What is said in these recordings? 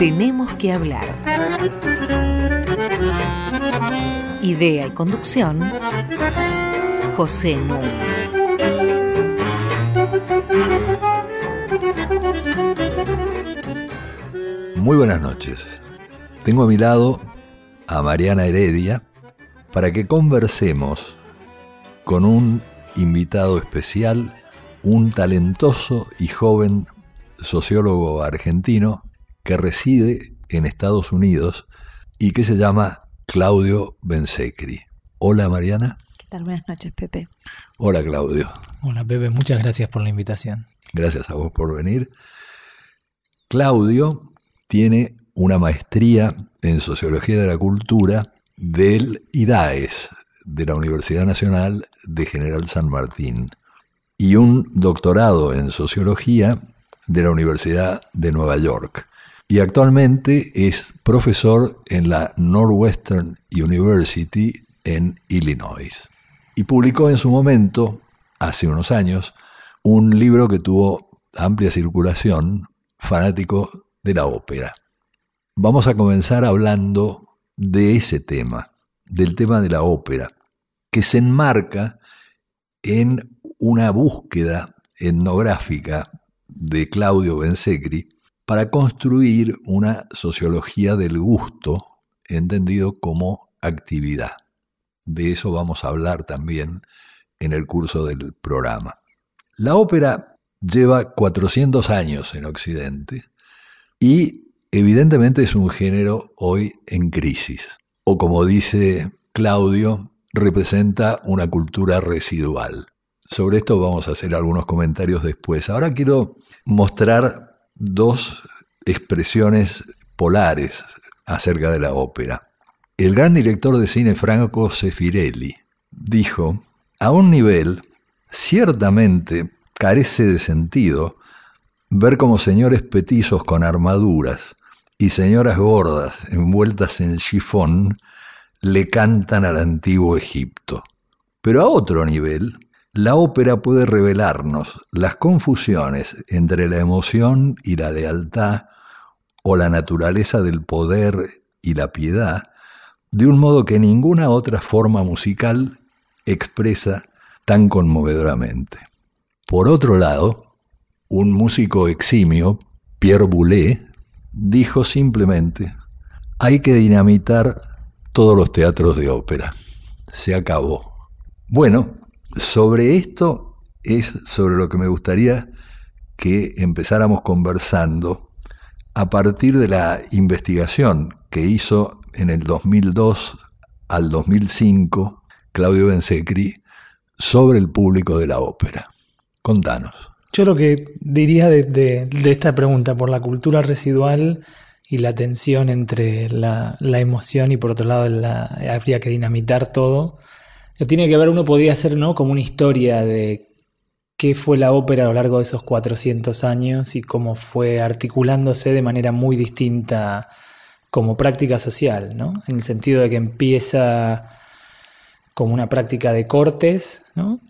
Tenemos que hablar. Idea y conducción, José Núñez. Muy buenas noches. Tengo a mi lado a Mariana Heredia para que conversemos con un invitado especial, un talentoso y joven sociólogo argentino que reside en Estados Unidos y que se llama Claudio Bensecri. Hola Mariana. ¿Qué tal? Buenas noches, Pepe. Hola Claudio. Hola Pepe, muchas gracias por la invitación. Gracias a vos por venir. Claudio tiene una maestría en Sociología de la Cultura del IDAES, de la Universidad Nacional de General San Martín, y un doctorado en Sociología de la Universidad de Nueva York. Y actualmente es profesor en la Northwestern University en Illinois. Y publicó en su momento, hace unos años, un libro que tuvo amplia circulación, fanático de la ópera. Vamos a comenzar hablando de ese tema, del tema de la ópera, que se enmarca en una búsqueda etnográfica de Claudio Bensecri para construir una sociología del gusto entendido como actividad. De eso vamos a hablar también en el curso del programa. La ópera lleva 400 años en Occidente y evidentemente es un género hoy en crisis. O como dice Claudio, representa una cultura residual. Sobre esto vamos a hacer algunos comentarios después. Ahora quiero mostrar dos expresiones polares acerca de la ópera. El gran director de cine Franco Sefirelli dijo, a un nivel ciertamente carece de sentido ver como señores petizos con armaduras y señoras gordas envueltas en chifón le cantan al antiguo Egipto. Pero a otro nivel, la ópera puede revelarnos las confusiones entre la emoción y la lealtad o la naturaleza del poder y la piedad de un modo que ninguna otra forma musical expresa tan conmovedoramente. Por otro lado, un músico eximio, Pierre Boulez, dijo simplemente, hay que dinamitar todos los teatros de ópera. Se acabó. Bueno, sobre esto es sobre lo que me gustaría que empezáramos conversando a partir de la investigación que hizo en el 2002 al 2005 Claudio Bensecri sobre el público de la ópera. Contanos. Yo lo que diría de, esta pregunta por la cultura residual y la tensión entre la, emoción y por otro lado la, habría que dinamitar todo tiene que ver, uno podría hacer, ¿no? Como una historia de qué fue la ópera a lo largo de esos 400 años y cómo fue articulándose de manera muy distinta como práctica social, ¿no? En el sentido de que empieza como una práctica de cortes, ¿no?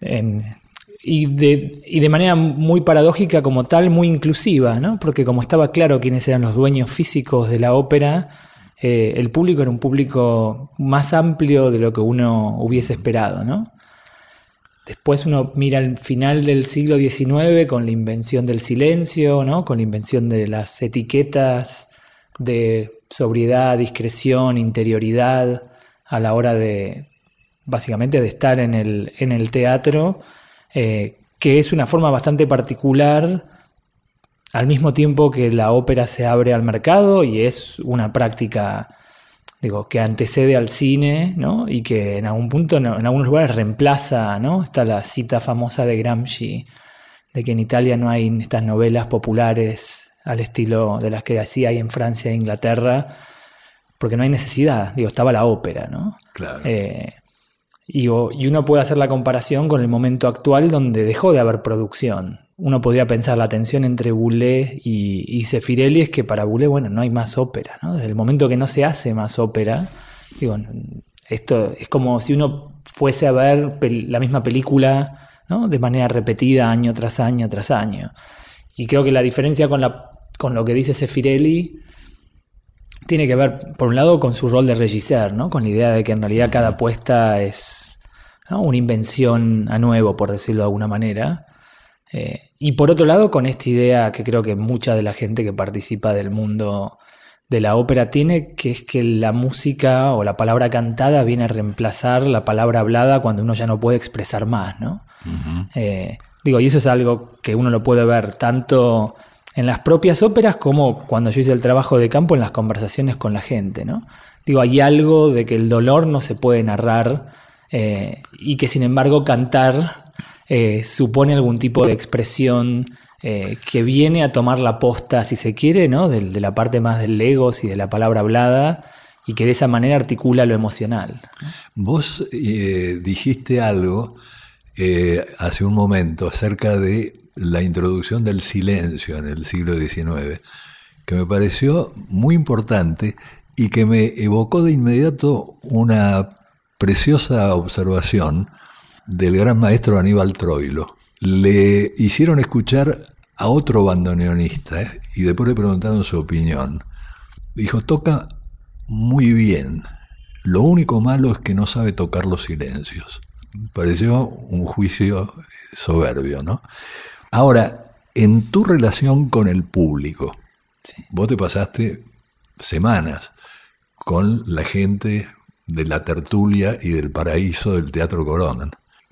y, de, y de manera muy paradójica como tal, muy inclusiva, ¿no? Porque como estaba claro quiénes eran los dueños físicos de la ópera, eh, el público era un público más amplio de lo que uno hubiese esperado, ¿no? Después uno mira el final del siglo XIX con la invención del silencio, ¿no? con la invención de las etiquetas de sobriedad, discreción, interioridad a la hora de, básicamente, de estar en el, en el teatro, eh, que es una forma bastante particular al mismo tiempo que la ópera se abre al mercado y es una práctica digo, que antecede al cine, ¿no? Y que en algún punto, en algunos lugares reemplaza, ¿no? Está la cita famosa de Gramsci, de que en Italia no hay estas novelas populares al estilo de las que así hay en Francia e Inglaterra, porque no hay necesidad, digo, estaba la ópera, ¿no? Claro. Eh, y, y uno puede hacer la comparación con el momento actual donde dejó de haber producción, uno podría pensar la tensión entre Boulez y, y Sefirelli es que para Boulez, bueno, no hay más ópera, ¿no? Desde el momento que no se hace más ópera, digo, esto es como si uno fuese a ver la misma película, ¿no? De manera repetida año tras año tras año. Y creo que la diferencia con, la, con lo que dice Sefirelli tiene que ver, por un lado, con su rol de regisseur, ¿no? Con la idea de que en realidad cada puesta es una invención a nuevo, por decirlo de alguna manera. Eh, y por otro lado, con esta idea que creo que mucha de la gente que participa del mundo de la ópera tiene, que es que la música o la palabra cantada viene a reemplazar la palabra hablada cuando uno ya no puede expresar más, ¿no? Eh, digo, y eso es algo que uno lo puede ver tanto en las propias óperas como cuando yo hice el trabajo de campo en las conversaciones con la gente, ¿no? Digo, hay algo de que el dolor no se puede narrar eh, y que sin embargo cantar eh, supone algún tipo de expresión eh, que viene a tomar la posta, si se quiere, ¿no? De, la parte más del legos y de la palabra hablada y que de esa manera articula lo emocional. Vos dijiste algo hace un momento acerca de la introducción del silencio en el siglo XIX, que me pareció muy importante y que me evocó de inmediato una preciosa observación del gran maestro Aníbal Troilo. Le hicieron escuchar a otro bandoneonista ¿eh? y después le preguntaron su opinión. Dijo, toca muy bien. Lo único malo es que no sabe tocar los silencios. Pareció un juicio soberbio, ¿no? Ahora, en tu relación con el público, vos te pasaste semanas con la gente de la tertulia y del paraíso del Teatro Corona.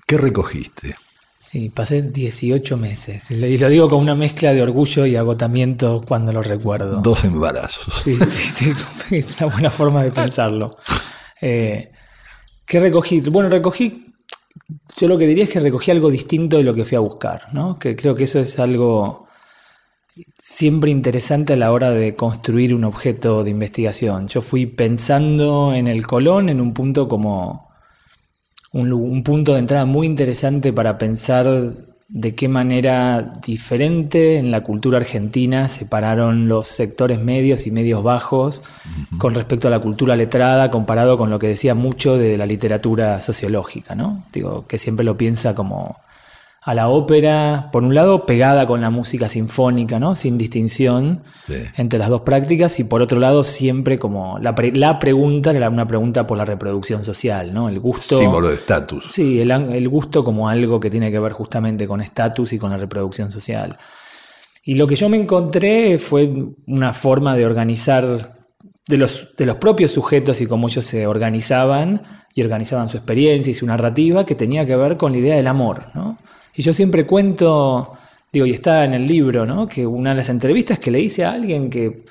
¿Qué recogiste? Sí, pasé 18 meses. Y lo digo con una mezcla de orgullo y agotamiento cuando lo recuerdo. Dos embarazos. Sí, sí, sí. Es una buena forma de pensarlo. Eh, ¿Qué recogí? Bueno, recogí yo lo que diría es que recogí algo distinto de lo que fui a buscar, ¿no? Que creo que eso es algo siempre interesante a la hora de construir un objeto de investigación. Yo fui pensando en el Colón en un punto como un, un punto de entrada muy interesante para pensar de qué manera diferente en la cultura argentina separaron los sectores medios y medios bajos con respecto a la cultura letrada comparado con lo que decía mucho de la literatura sociológica, ¿no? Digo, que siempre lo piensa como a la ópera, por un lado, pegada con la música sinfónica, ¿no? Sin distinción entre las dos prácticas, y por otro lado, siempre como la, la, pregunta era una pregunta por la reproducción social, ¿no? El gusto. Símbolo de estatus. Sí, el, el, gusto como algo que tiene que ver justamente con estatus y con la reproducción social. Y lo que yo me encontré fue una forma de organizar de los, de los propios sujetos y cómo ellos se organizaban y organizaban su experiencia y su narrativa que tenía que ver con la idea del amor, ¿no? Y yo siempre cuento, digo, y está en el libro, ¿no? Que una de las entrevistas que le hice a alguien que,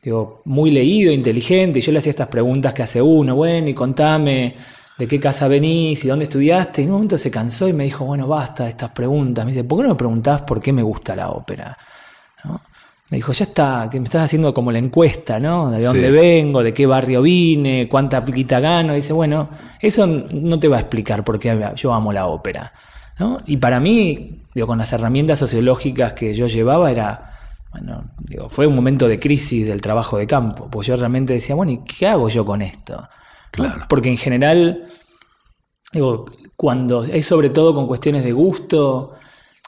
digo, muy leído, inteligente, y yo le hacía estas preguntas que hace uno, bueno, y contame de qué casa venís y dónde estudiaste. Y en un momento se cansó y me dijo, bueno, basta de estas preguntas. Me dice, ¿por qué no me preguntás por qué me gusta la ópera? Me dijo, ya está, que me estás haciendo como la encuesta, ¿no? De dónde vengo, de qué barrio vine, cuánta pliquita gano. dice, bueno, eso no te va a explicar por qué yo amo la ópera. Y para mí, digo, con las herramientas sociológicas que yo llevaba, era, bueno, digo, fue un momento de crisis del trabajo de campo, pues yo realmente decía, bueno, ¿y qué hago yo con esto? Porque en general, digo, cuando es sobre todo con cuestiones de gusto,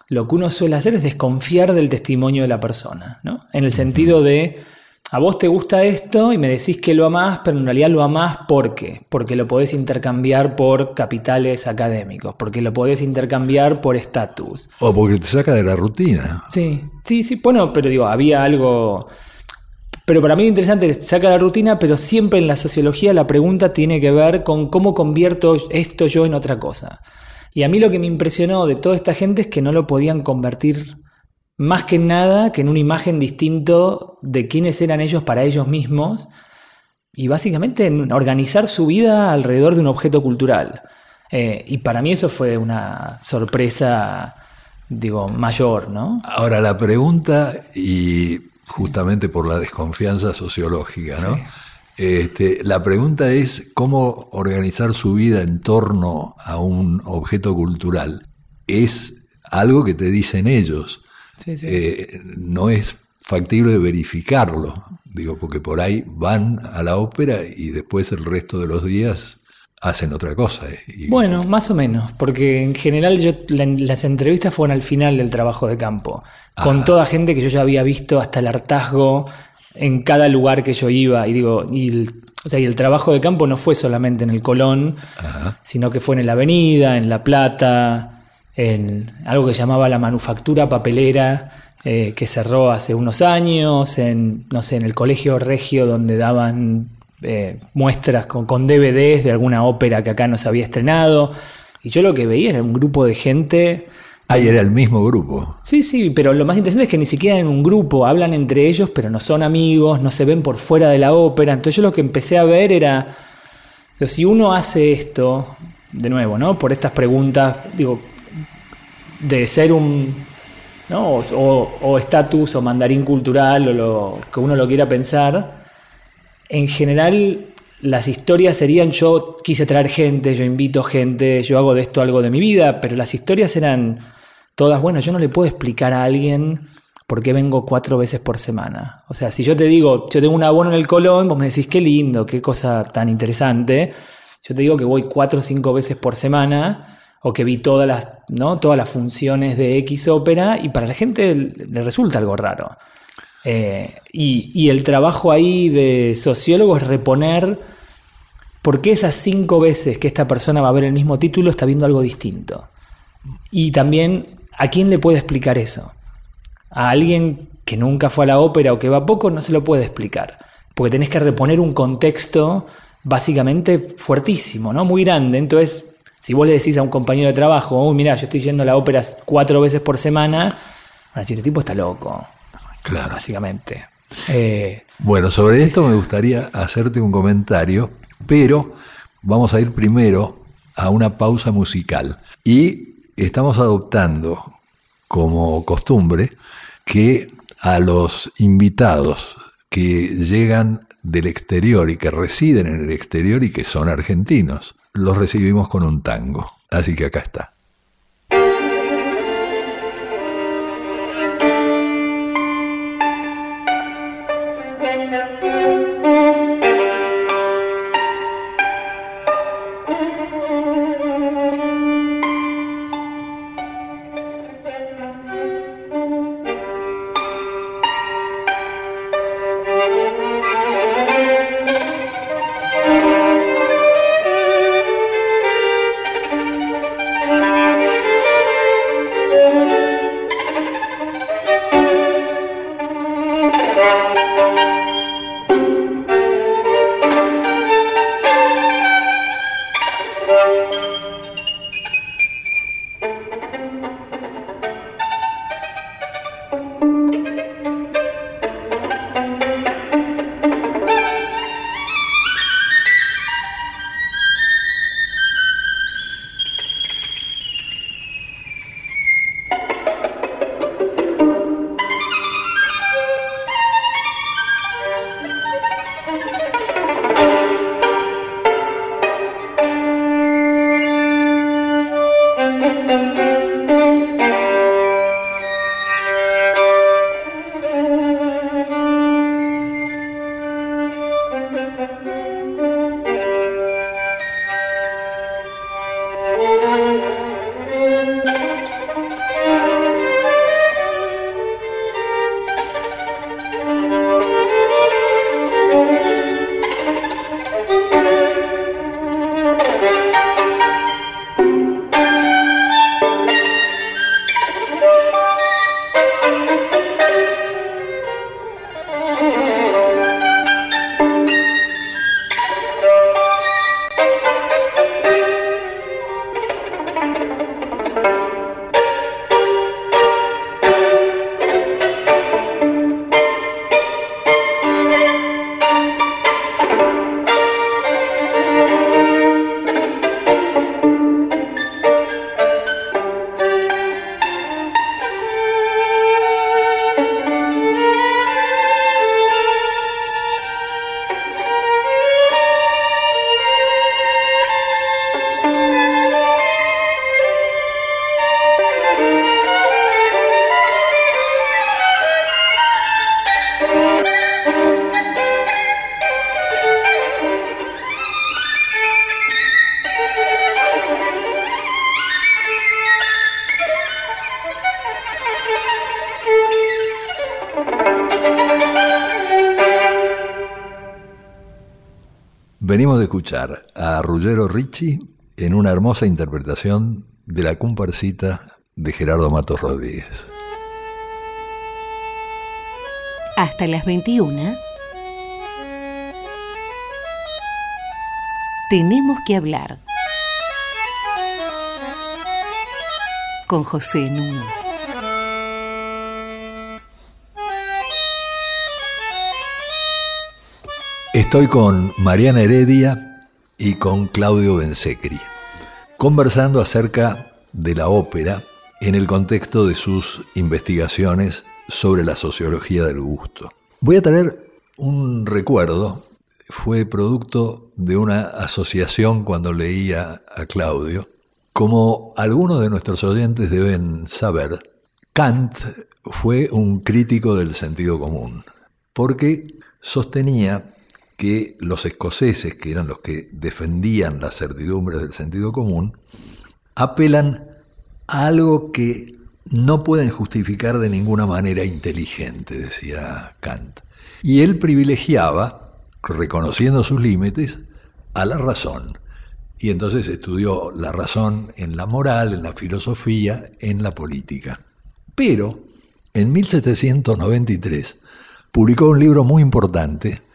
lo que uno suele hacer es desconfiar del testimonio de la persona, ¿no? En el sentido de a vos te gusta esto y me decís que lo amás, pero en realidad lo amás ¿por qué? Porque lo podés intercambiar por capitales académicos, porque lo podés intercambiar por estatus. O porque te saca de la rutina. Sí, sí, sí, bueno, pero digo, había algo... Pero para mí lo interesante es, saca de la rutina, pero siempre en la sociología la pregunta tiene que ver con cómo convierto esto yo en otra cosa. Y a mí lo que me impresionó de toda esta gente es que no lo podían convertir más que nada que en una imagen distinto de quiénes eran ellos para ellos mismos y básicamente en organizar su vida alrededor de un objeto cultural. Eh, y para mí eso fue una sorpresa, digo, mayor, ¿no? Ahora la pregunta, y justamente por la desconfianza sociológica, ¿no? Este, la pregunta es cómo organizar su vida en torno a un objeto cultural. Es algo que te dicen ellos. Eh, no es factible verificarlo, digo, porque por ahí van a la ópera y después el resto de los días hacen otra cosa. Eh, bueno, más o menos, porque en general yo, las entrevistas fueron al final del trabajo de campo, con toda gente que yo ya había visto hasta el hartazgo en cada lugar que yo iba. Y digo, y el, o sea, y el trabajo de campo no fue solamente en el Colón, Ajá. sino que fue en la Avenida, en La Plata, en algo que llamaba la manufactura papelera, eh, que cerró hace unos años, en, no sé, en el colegio regio donde daban eh, muestras con, con DVDs de alguna ópera que acá no se había estrenado. Y yo lo que veía era un grupo de gente Ahí era el mismo grupo. Sí, sí, pero lo más interesante es que ni siquiera en un grupo hablan entre ellos, pero no son amigos, no se ven por fuera de la ópera. Entonces yo lo que empecé a ver era, si uno hace esto, de nuevo, ¿no? Por estas preguntas, digo, de ser un, ¿no? O- estatus o, mandarín cultural o lo que uno lo quiera pensar, en general las historias serían yo quise traer gente, yo invito gente, yo hago de esto algo de mi vida, pero las historias eran todas, bueno, yo no le puedo explicar a alguien por qué vengo cuatro veces por semana. O sea, si yo te digo, yo tengo un abono en el Colón, vos me decís, qué lindo, qué cosa tan interesante. Yo te digo que voy cuatro o cinco veces por semana, o que vi todas las, ¿no? todas las funciones de X ópera, y para la gente le resulta algo raro. Eh, y, y el trabajo ahí de sociólogo es reponer por qué esas cinco veces que esta persona va a ver el mismo título está viendo algo distinto. Y también, ¿a quién le puede explicar eso? A alguien que nunca fue a la ópera o que va poco no se lo puede explicar. Porque tenés que reponer un contexto básicamente fuertísimo, ¿no? Muy grande. Entonces, si vos le decís a un compañero de trabajo, uy, mira, yo estoy yendo a la ópera cuatro veces por semana, van a decir, este tipo está loco, Claro. básicamente. Eh, Bueno, sobre esto me gustaría hacerte un comentario, pero vamos a ir primero a una pausa musical. Y estamos adoptando como costumbre que a los invitados que llegan del exterior y que residen en el exterior y que son argentinos, los recibimos con un tango. Así que acá está. Venimos de escuchar a Ruggero Ricci en una hermosa interpretación de la comparsita de Gerardo Matos Rodríguez. Hasta las 21. Tenemos que hablar. Con José Nuno. Estoy con Mariana Heredia y con Claudio Bensecri, conversando acerca de la ópera en el contexto de sus investigaciones sobre la sociología del gusto. Voy a traer un recuerdo, fue producto de una asociación cuando leía a Claudio. Como algunos de nuestros oyentes deben saber, Kant fue un crítico del sentido común, porque sostenía que los escoceses, que eran los que defendían las certidumbres del sentido común, apelan a algo que no pueden justificar de ninguna manera inteligente, decía Kant. Y él privilegiaba, reconociendo sus límites, a la razón. Y entonces estudió la razón en la moral, en la filosofía, en la política. Pero en 1793 publicó un libro muy importante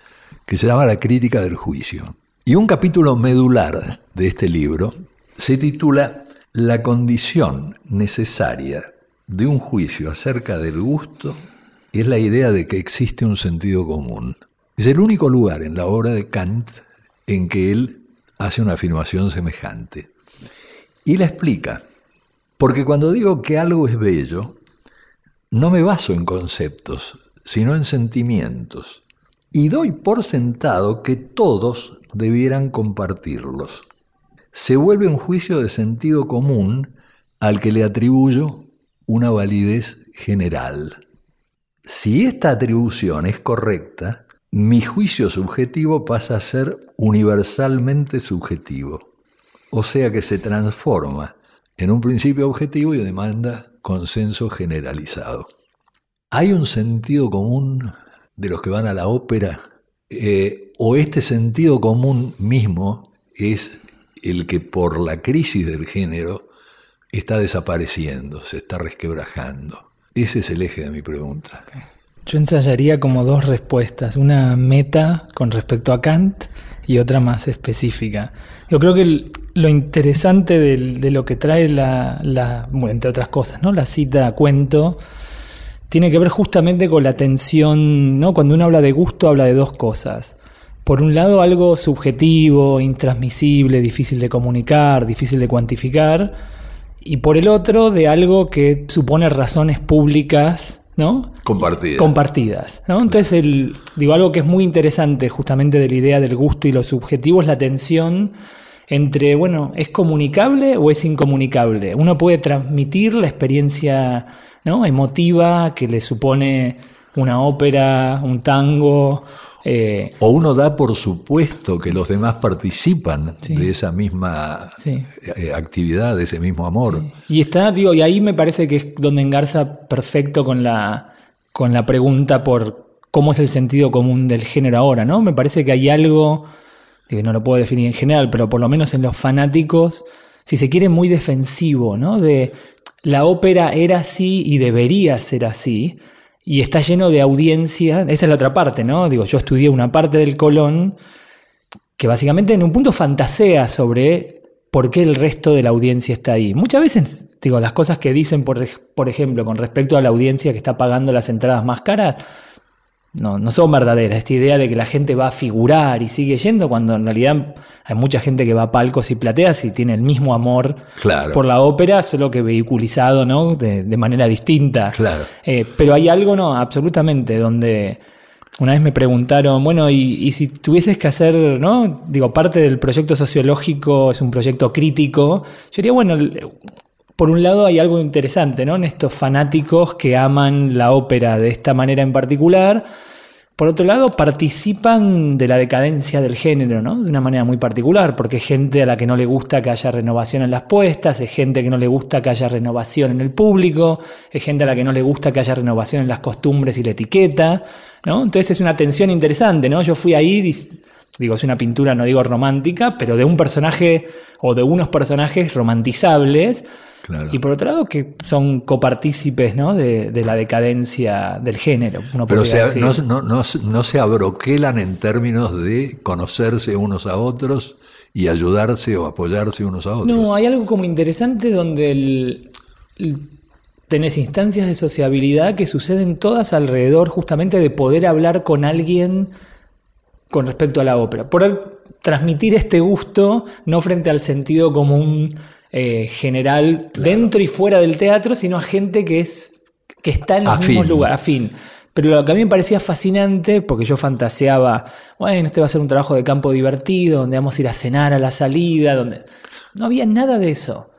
que se llama La crítica del juicio. Y un capítulo medular de este libro se titula La condición necesaria de un juicio acerca del gusto es la idea de que existe un sentido común. Es el único lugar en la obra de Kant en que él hace una afirmación semejante. Y la explica, porque cuando digo que algo es bello, no me baso en conceptos, sino en sentimientos y doy por sentado que todos debieran compartirlos. Se vuelve un juicio de sentido común al que le atribuyo una validez general. Si esta atribución es correcta, mi juicio subjetivo pasa a ser universalmente subjetivo, o sea que se transforma en un principio objetivo y demanda consenso generalizado. Hay un sentido común de los que van a la ópera, eh, o este sentido común mismo es el que por la crisis del género está desapareciendo, se está resquebrajando. Ese es el eje de mi pregunta. Yo ensayaría como dos respuestas, una meta con respecto a Kant y otra más específica. Yo creo que lo interesante de, lo que trae la, la, entre otras cosas, ¿no? la cita cuento, tiene que ver justamente con la tensión, ¿no? Cuando uno habla de gusto habla de dos cosas. Por un lado algo subjetivo, intransmisible, difícil de comunicar, difícil de cuantificar, y por el otro de algo que supone razones públicas, ¿no? Compartidas. Compartidas, ¿no? Entonces, el, digo, algo que es muy interesante justamente de la idea del gusto y lo subjetivo es la tensión entre, bueno, ¿es comunicable o es incomunicable? Uno puede transmitir la experiencia ¿no? emotiva que le supone una ópera, un tango. Eh, o uno da por supuesto que los demás participan de esa misma eh, actividad, de ese mismo amor. Y está, digo, y ahí me parece que es donde engarza perfecto con la, con la pregunta por cómo es el sentido común del género ahora, ¿no? Me parece que hay algo, no lo puedo definir en general, pero por lo menos en los fanáticos, si se quiere, muy defensivo, ¿no? De la ópera era así y debería ser así, y está lleno de audiencia, esa es la otra parte, ¿no? Digo, yo estudié una parte del Colón que básicamente en un punto fantasea sobre por qué el resto de la audiencia está ahí. Muchas veces, digo, las cosas que dicen, por, por ejemplo, con respecto a la audiencia que está pagando las entradas más caras, no, no son verdaderas. Esta idea de que la gente va a figurar y sigue yendo, cuando en realidad hay mucha gente que va a palcos y plateas y tiene el mismo amor por la ópera, solo que vehiculizado ¿no? de, manera distinta. Claro. Eh, pero hay algo, no, absolutamente, donde una vez me preguntaron, bueno, y, y, si tuvieses que hacer, ¿no? Digo, parte del proyecto sociológico es un proyecto crítico, yo diría, bueno, por un lado hay algo interesante, ¿no? En estos fanáticos que aman la ópera de esta manera en particular. Por otro lado, participan de la decadencia del género, ¿no? De una manera muy particular, porque es gente a la que no le gusta que haya renovación en las puestas, es gente que no le gusta que haya renovación en el público, es gente a la que no le gusta que haya renovación en las costumbres y la etiqueta, ¿no? Entonces es una tensión interesante, ¿no? Yo fui ahí digo, es una pintura, no digo romántica, pero de un personaje o de unos personajes romantizables. Y por otro lado, que son copartícipes ¿no? de, la decadencia del género. Pero no, se abroquelan en términos de conocerse unos a otros y ayudarse o apoyarse unos a otros. No, hay algo como interesante donde el, tenés instancias de sociabilidad que suceden todas alrededor justamente de poder hablar con alguien con respecto a la ópera. Poder transmitir este gusto no frente al sentido común eh, general dentro y fuera del teatro, sino a gente que es que está en los mismos lugares, afín. Pero lo que a mí me parecía fascinante, porque yo fantaseaba, bueno, este va a ser un trabajo de campo divertido, donde vamos a ir a cenar a la salida, donde no había nada de eso.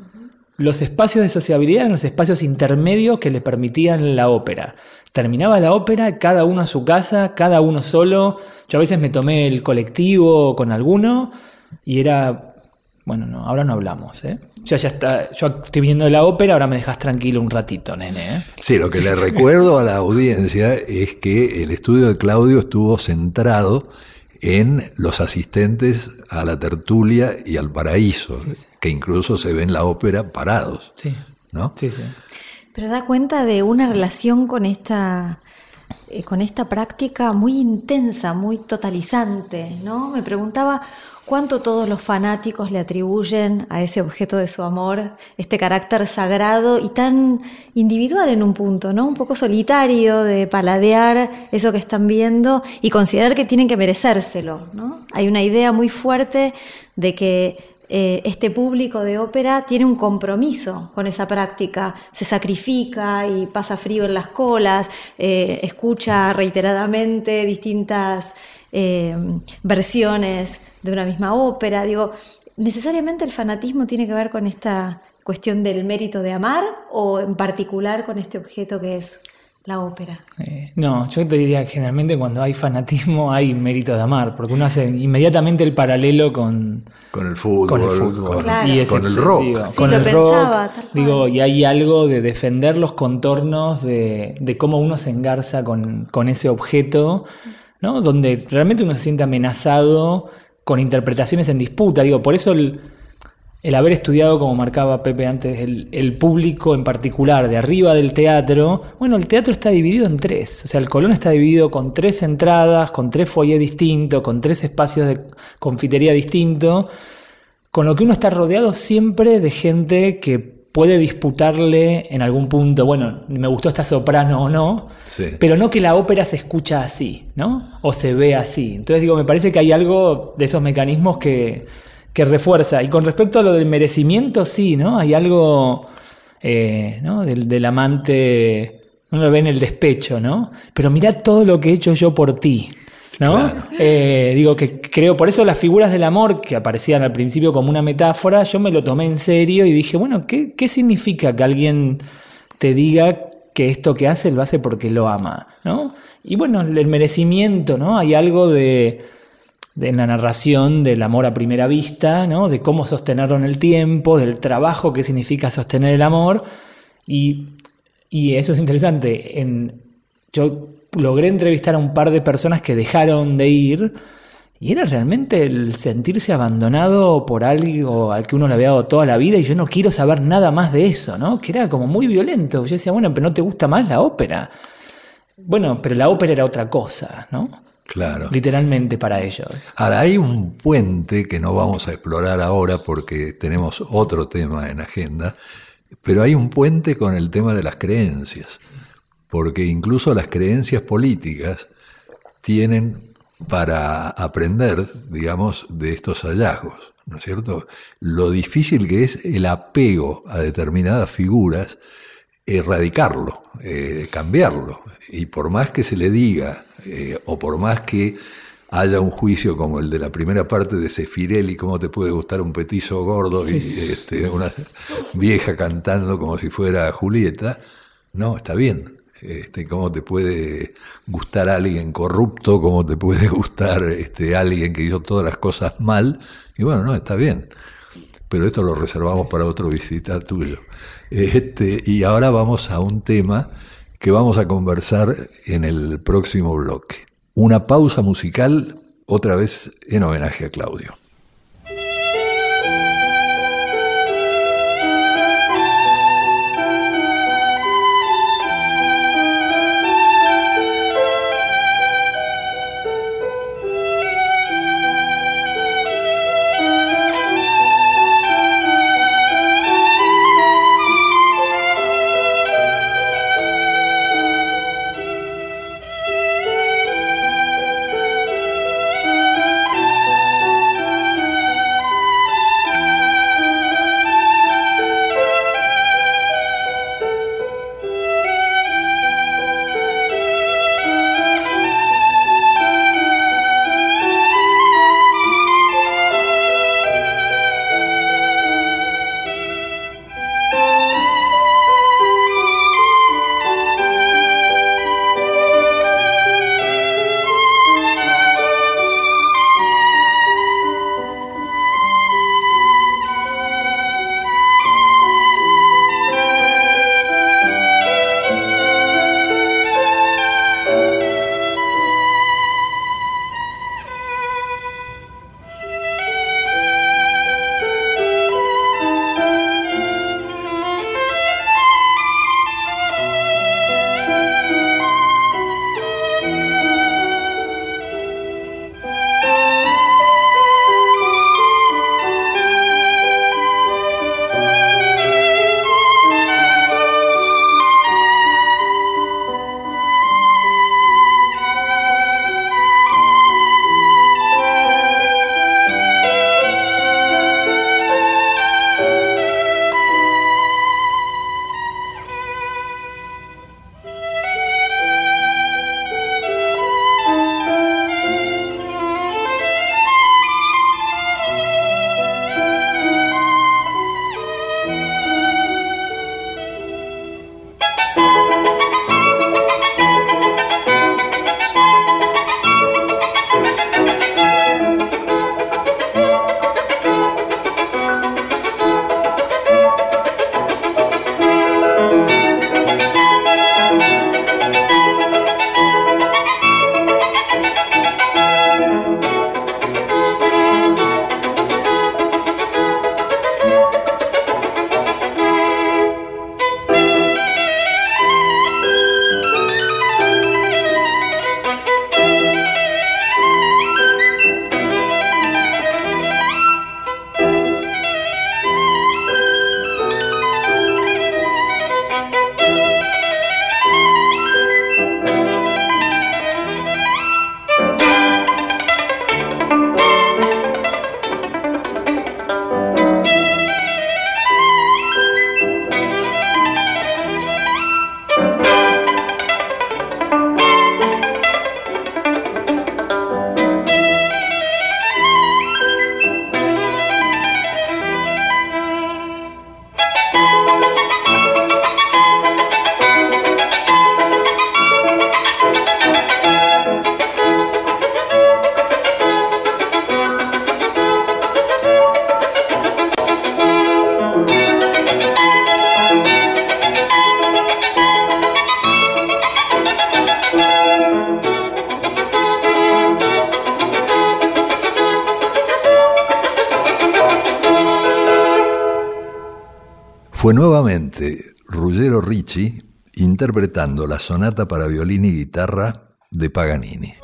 Los espacios de sociabilidad eran los espacios intermedios que le permitían la ópera. Terminaba la ópera, cada uno a su casa, cada uno solo. Yo a veces me tomé el colectivo con alguno y era bueno, no, ahora no hablamos, ¿eh? Ya, ya está, yo estoy viendo la ópera, ahora me dejas tranquilo un ratito, nene. ¿eh? Sí, lo que le recuerdo a la audiencia es que el estudio de Claudio estuvo centrado en los asistentes a la tertulia y al paraíso, que incluso se ven la ópera parados. Sí. ¿no? Sí, sí. Pero da cuenta de una relación con esta, eh, con esta práctica muy intensa, muy totalizante, ¿no? Me preguntaba cuánto todos los fanáticos le atribuyen a ese objeto de su amor este carácter sagrado y tan individual en un punto, ¿no? Un poco solitario de paladear eso que están viendo y considerar que tienen que merecérselo, ¿no? Hay una idea muy fuerte de que eh, este público de ópera tiene un compromiso con esa práctica, se sacrifica y pasa frío en las colas, eh, escucha reiteradamente distintas eh, versiones de una misma ópera. Digo, ¿necesariamente el fanatismo tiene que ver con esta cuestión del mérito de amar o en particular con este objeto que es la ópera? No, yo te diría que generalmente cuando hay fanatismo hay mérito de amar, porque uno hace inmediatamente el paralelo con, con el fútbol, con el, fútbol. con el rock. con el rock. Digo, y hay algo de defender los contornos de, de cómo uno se engarza con, con ese objeto, ¿no? Donde realmente uno se siente amenazado con interpretaciones en disputa. Digo, por eso el, haber estudiado, como marcaba Pepe antes, el, público en particular, de arriba del teatro, bueno, el teatro está dividido en tres. O sea, el Colón está dividido con tres entradas, con tres foyers distintos, con tres espacios de confitería distintos, con lo que uno está rodeado siempre de gente que puede disputarle en algún punto, bueno, me gustó esta soprano o no, pero no que la ópera se escucha así, ¿no? O se ve así. Entonces digo, me parece que hay algo de esos mecanismos que, que refuerza. Y con respecto a lo del merecimiento, sí, ¿no? Hay algo, eh, ¿no? Del, del, amante, uno lo ve en el despecho, ¿no? Pero mira todo lo que he hecho yo por ti. ¿no? Eh, digo que creo, por eso las figuras del amor que aparecían al principio como una metáfora, yo me lo tomé en serio y dije, bueno, ¿qué, significa que alguien te diga que esto que hace lo hace porque lo ama, ¿no? Y bueno, el merecimiento, ¿no? Hay algo de, de la narración del amor a primera vista, ¿no? De cómo sostenerlo en el tiempo, del trabajo que significa sostener el amor. Y, y eso es interesante. En, yo logré entrevistar a un par de personas que dejaron de ir y era realmente el sentirse abandonado por algo al que uno le había dado toda la vida y yo no quiero saber nada más de eso, ¿no? Que era como muy violento. Yo decía, bueno, pero no te gusta más la ópera. Bueno, pero la ópera era otra cosa, ¿no? Claro. Literalmente para ellos. Ahora, hay un puente que no vamos a explorar ahora porque tenemos otro tema en agenda, pero hay un puente con el tema de las creencias porque incluso las creencias políticas tienen para aprender, digamos, de estos hallazgos, ¿no es cierto? Lo difícil que es el apego a determinadas figuras, erradicarlo, eh, cambiarlo. Y por más que se le diga, eh, o por más que haya un juicio como el de la primera parte de Sefirelli, cómo te puede gustar un petizo gordo y este, una vieja cantando como si fuera Julieta, no, está bien, este, cómo te puede gustar alguien corrupto, cómo te puede gustar este, alguien que hizo todas las cosas mal. Y bueno, no, está bien. Pero esto lo reservamos para otro visita tuyo. Este, y ahora vamos a un tema que vamos a conversar en el próximo bloque. Una pausa musical otra vez en homenaje a Claudio. Interpretando la sonata para violín y guitarra de Paganini.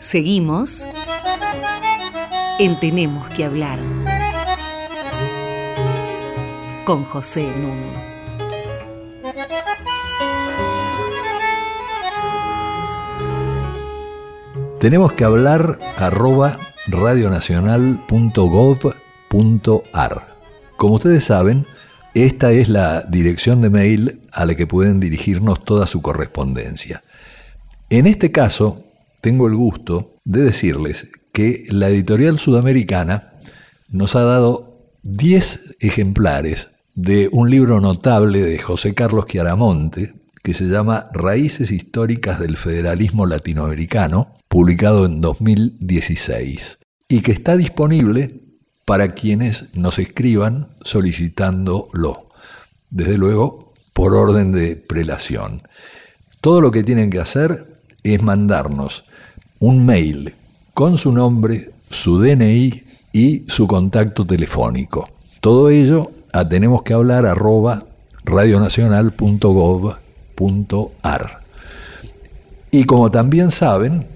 Seguimos en Tenemos que hablar con José Nuno. Tenemos que hablar arroba Como ustedes saben, esta es la dirección de mail a la que pueden dirigirnos toda su correspondencia. En este caso, tengo el gusto de decirles que la editorial sudamericana nos ha dado 10 ejemplares de un libro notable de José Carlos Chiaramonte, que se llama Raíces Históricas del Federalismo Latinoamericano, publicado en 2016, y que está disponible para quienes nos escriban solicitándolo. Desde luego, por orden de prelación. Todo lo que tienen que hacer es mandarnos un mail con su nombre, su DNI y su contacto telefónico. Todo ello a tenemos que hablar arroba radionacional.gov.ar. Y como también saben,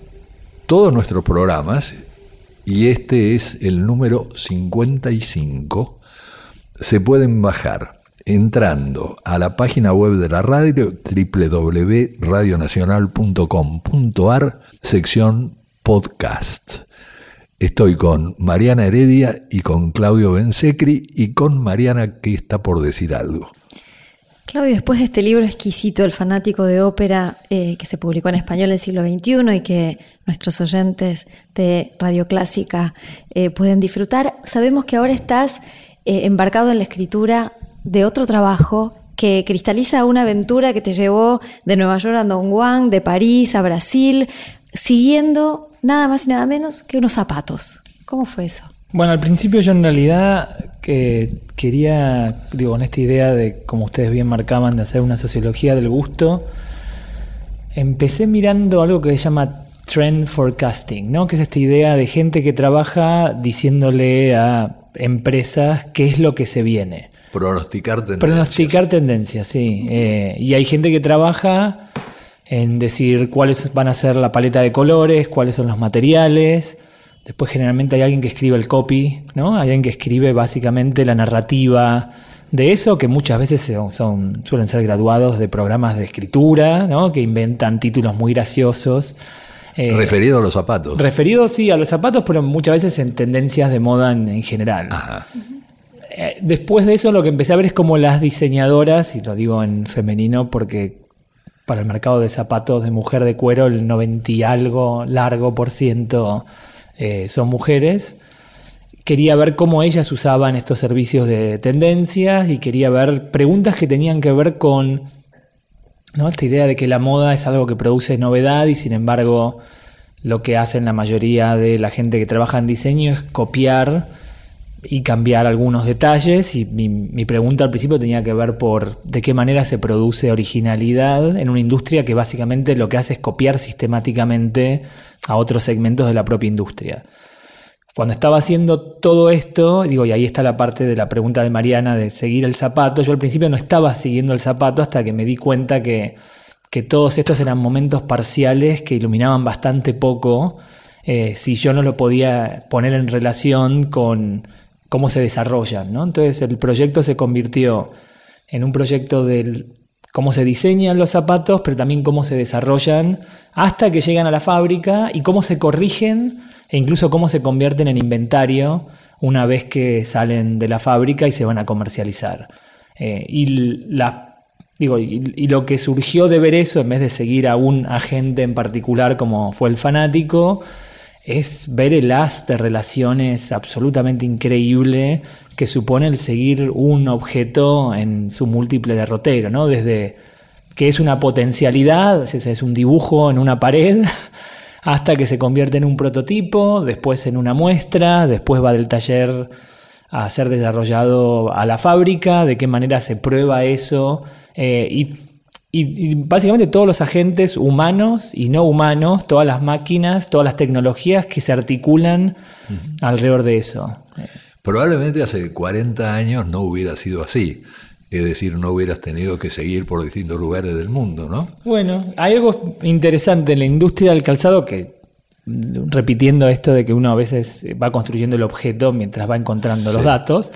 todos nuestros programas, y este es el número 55, se pueden bajar entrando a la página web de la radio www.radionacional.com.ar, sección podcast. Estoy con Mariana Heredia y con Claudio Bensecri y con Mariana que está por decir algo. Claudio, después de este libro exquisito, El fanático de ópera, eh, que se publicó en español en el siglo XXI y que nuestros oyentes de Radio Clásica eh, pueden disfrutar, sabemos que ahora estás eh, embarcado en la escritura de otro trabajo que cristaliza una aventura que te llevó de Nueva York a Don Juan, de París a Brasil, siguiendo nada más y nada menos que unos zapatos. ¿Cómo fue eso? Bueno, al principio yo en realidad que quería, digo, con esta idea de, como ustedes bien marcaban, de hacer una sociología del gusto, empecé mirando algo que se llama trend forecasting, ¿no? Que es esta idea de gente que trabaja diciéndole a empresas qué es lo que se viene. Pronosticar tendencias. Pronosticar tendencias, sí. Eh, y hay gente que trabaja en decir cuáles van a ser la paleta de colores, cuáles son los materiales. Después generalmente hay alguien que escribe el copy, ¿no? Hay alguien que escribe básicamente la narrativa de eso, que muchas veces son, suelen ser graduados de programas de escritura, ¿no? Que inventan títulos muy graciosos. Eh, referido a los zapatos. Referido, sí, a los zapatos, pero muchas veces en tendencias de moda en, general. Eh, después de eso lo que empecé a ver es como las diseñadoras, y lo digo en femenino porque para el mercado de zapatos de mujer de cuero el 90 y algo largo por ciento eh, son mujeres. Quería ver cómo ellas usaban estos servicios de tendencias y quería ver preguntas que tenían que ver con ¿no? esta idea de que la moda es algo que produce novedad y sin embargo lo que hacen la mayoría de la gente que trabaja en diseño es copiar y cambiar algunos detalles. Y mi, pregunta al principio tenía que ver por de qué manera se produce originalidad en una industria que básicamente lo que hace es copiar sistemáticamente a otros segmentos de la propia industria. Cuando estaba haciendo todo esto, digo, y ahí está la parte de la pregunta de Mariana de seguir el zapato, yo al principio no estaba siguiendo el zapato hasta que me di cuenta que, que todos estos eran momentos parciales que iluminaban bastante poco eh, si yo no lo podía poner en relación con cómo se desarrollan. ¿no? Entonces el proyecto se convirtió en un proyecto de cómo se diseñan los zapatos, pero también cómo se desarrollan hasta que llegan a la fábrica y cómo se corrigen e incluso cómo se convierten en inventario una vez que salen de la fábrica y se van a comercializar. Eh, y, la, digo, y, lo que surgió de ver eso, en vez de seguir a un agente en particular como fue el fanático, es ver el haz de relaciones absolutamente increíble que supone el seguir un objeto en su múltiple derrotero, ¿no? Desde que es una potencialidad, es un dibujo en una pared, hasta que se convierte en un prototipo, después en una muestra, después va del taller a ser desarrollado a la fábrica, de qué manera se prueba eso, eh, y y, básicamente todos los agentes humanos y no humanos, todas las máquinas, todas las tecnologías que se articulan alrededor de eso. Probablemente hace 40 años no hubiera sido así. Es decir, no hubieras tenido que seguir por distintos lugares del mundo, ¿no? Bueno, hay algo interesante en la industria del calzado que, repitiendo esto de que uno a veces va construyendo el objeto mientras va encontrando los datos,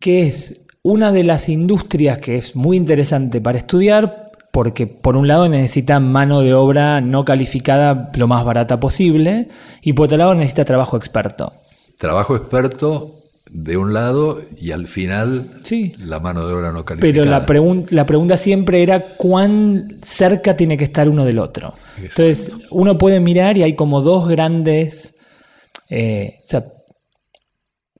que es una de las industrias que es muy interesante para estudiar, porque por un lado necesitan mano de obra no calificada lo más barata posible, y por otro lado necesita trabajo experto. Trabajo experto de un lado y al final sí. la mano de obra no calificada. Pero la, la pregunta siempre era cuán cerca tiene que estar uno del otro. Entonces uno puede mirar y hay como dos grandes... Eh, o sea,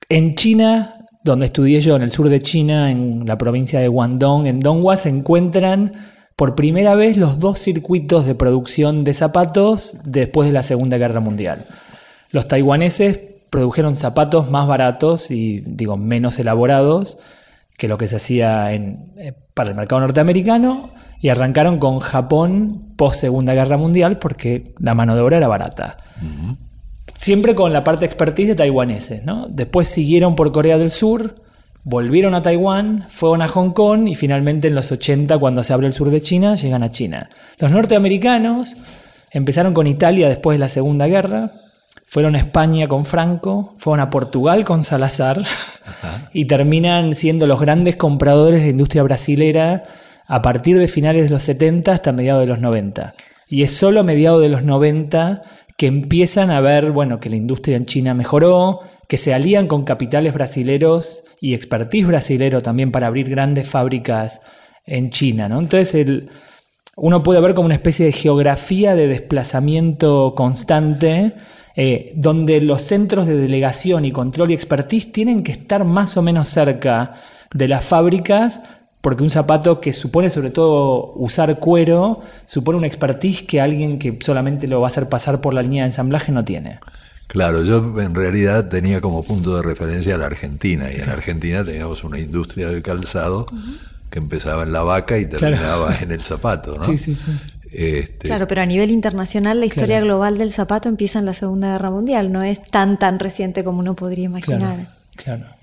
en China donde estudié yo en el sur de China, en la provincia de Guangdong, en Donghua, se encuentran por primera vez los dos circuitos de producción de zapatos después de la Segunda Guerra Mundial. Los taiwaneses produjeron zapatos más baratos y digo menos elaborados que lo que se hacía eh, para el mercado norteamericano, y arrancaron con Japón post Segunda Guerra Mundial porque la mano de obra era barata. Siempre con la parte expertise de taiwaneses, ¿no? Después siguieron por Corea del Sur, volvieron a Taiwán, fueron a Hong Kong y finalmente en los 80, cuando se abre el sur de China, llegan a China. Los norteamericanos empezaron con Italia después de la Segunda Guerra, fueron a España con Franco, fueron a Portugal con Salazar y terminan siendo los grandes compradores de la industria brasilera a partir de finales de los 70 hasta mediados de los 90. Y es solo a mediados de los 90 que empiezan a ver, bueno, que la industria en China mejoró, que se alían con capitales brasileros y expertise brasilero también para abrir grandes fábricas en China, ¿no? Entonces el, uno puede ver como una especie de geografía de desplazamiento constante, eh, donde los centros de delegación y control y expertise tienen que estar más o menos cerca de las fábricas porque un zapato que supone sobre todo usar cuero, supone una expertise que alguien que solamente lo va a hacer pasar por la línea de ensamblaje no tiene. Claro, yo en realidad tenía como punto de referencia a la Argentina, y en Argentina teníamos una industria del calzado que empezaba en la vaca y terminaba en el zapato, ¿no? Sí, sí, sí. Este... Claro, pero a nivel internacional la historia global del zapato empieza en la Segunda Guerra Mundial, no es tan tan reciente como uno podría imaginar. Claro. claro.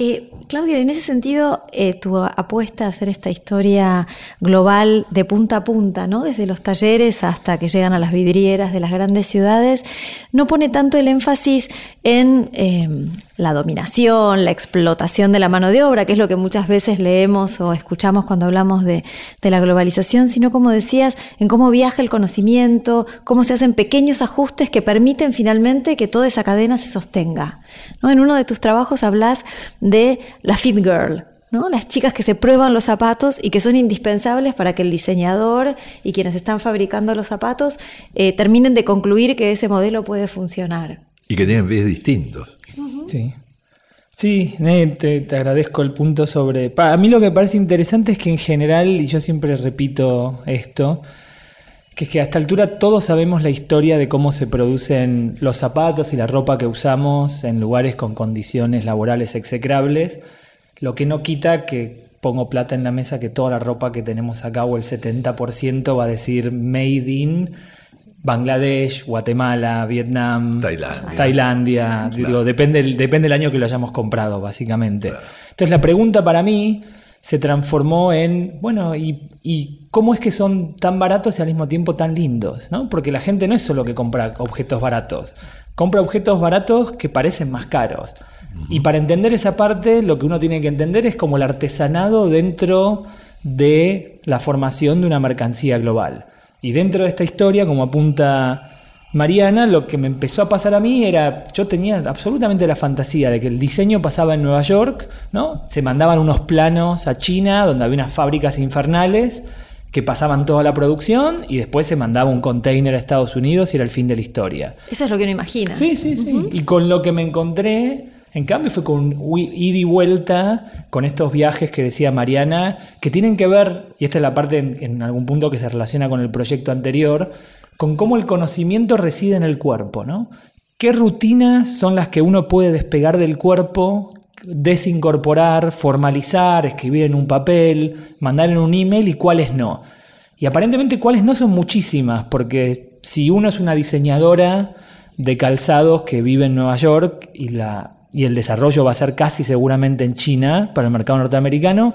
Eh, Claudia, en ese sentido, eh, tu apuesta a hacer esta historia global de punta a punta, ¿no? desde los talleres hasta que llegan a las vidrieras de las grandes ciudades, no pone tanto el énfasis en em, la dominación, la explotación de la mano de obra, que es lo que muchas veces leemos o escuchamos cuando hablamos de, la globalización, sino, como decías, en cómo viaja el conocimiento, cómo se hacen pequeños ajustes que permiten finalmente que toda esa cadena se sostenga. ¿no? En uno de tus trabajos hablas de la fit girl. Las chicas que se prueban los zapatos y que son indispensables para que el diseñador y quienes están fabricando los zapatos eh, terminen de concluir que ese modelo puede funcionar. Y que tienen pies distintos. Sí. Sí, te, te, agradezco el punto sobre... A mí lo que me parece interesante es que en general, y yo siempre repito esto, que es que a esta altura todos sabemos la historia de cómo se producen los zapatos y la ropa que usamos en lugares con condiciones laborales execrables, lo que no quita que pongo plata en la mesa que toda la ropa que tenemos acá o el 70% va a decir made in Bangladesh, Guatemala, Vietnam, Tailandia. Digo, depende, depende del año que lo hayamos comprado, básicamente. Entonces la pregunta para mí se transformó en, bueno, ¿y, cómo es que son tan baratos y al mismo tiempo tan lindos? ¿no? Porque la gente no es solo que compra objetos baratos, compra objetos baratos que parecen más caros. Y para entender esa parte, lo que uno tiene que entender es como el artesanado dentro de la formación de una mercancía global. Y dentro de esta historia, como apunta Mariana, lo que me empezó a pasar a mí era, yo tenía absolutamente la fantasía de que el diseño pasaba en Nueva York, ¿no? Se mandaban unos planos a China, donde había unas fábricas infernales que pasaban toda la producción y después se mandaba un container a Estados Unidos y era el fin de la historia. Eso es lo que uno imagina. Sí, sí, sí. Y con lo que me encontré, en cambio, fue con ida y vuelta con estos viajes que decía Mariana, que tienen que ver, y esta es la parte en, algún punto que se relaciona con el proyecto anterior, con cómo el conocimiento reside en el cuerpo, ¿no? ¿Qué rutinas son las que uno puede despegar del cuerpo, desincorporar, formalizar, escribir en un papel, mandar en un email y cuáles no? Y aparentemente cuáles no son muchísimas, porque si uno es una diseñadora de calzados que vive en Nueva York y, la, y el desarrollo va a ser casi seguramente en China para el mercado norteamericano,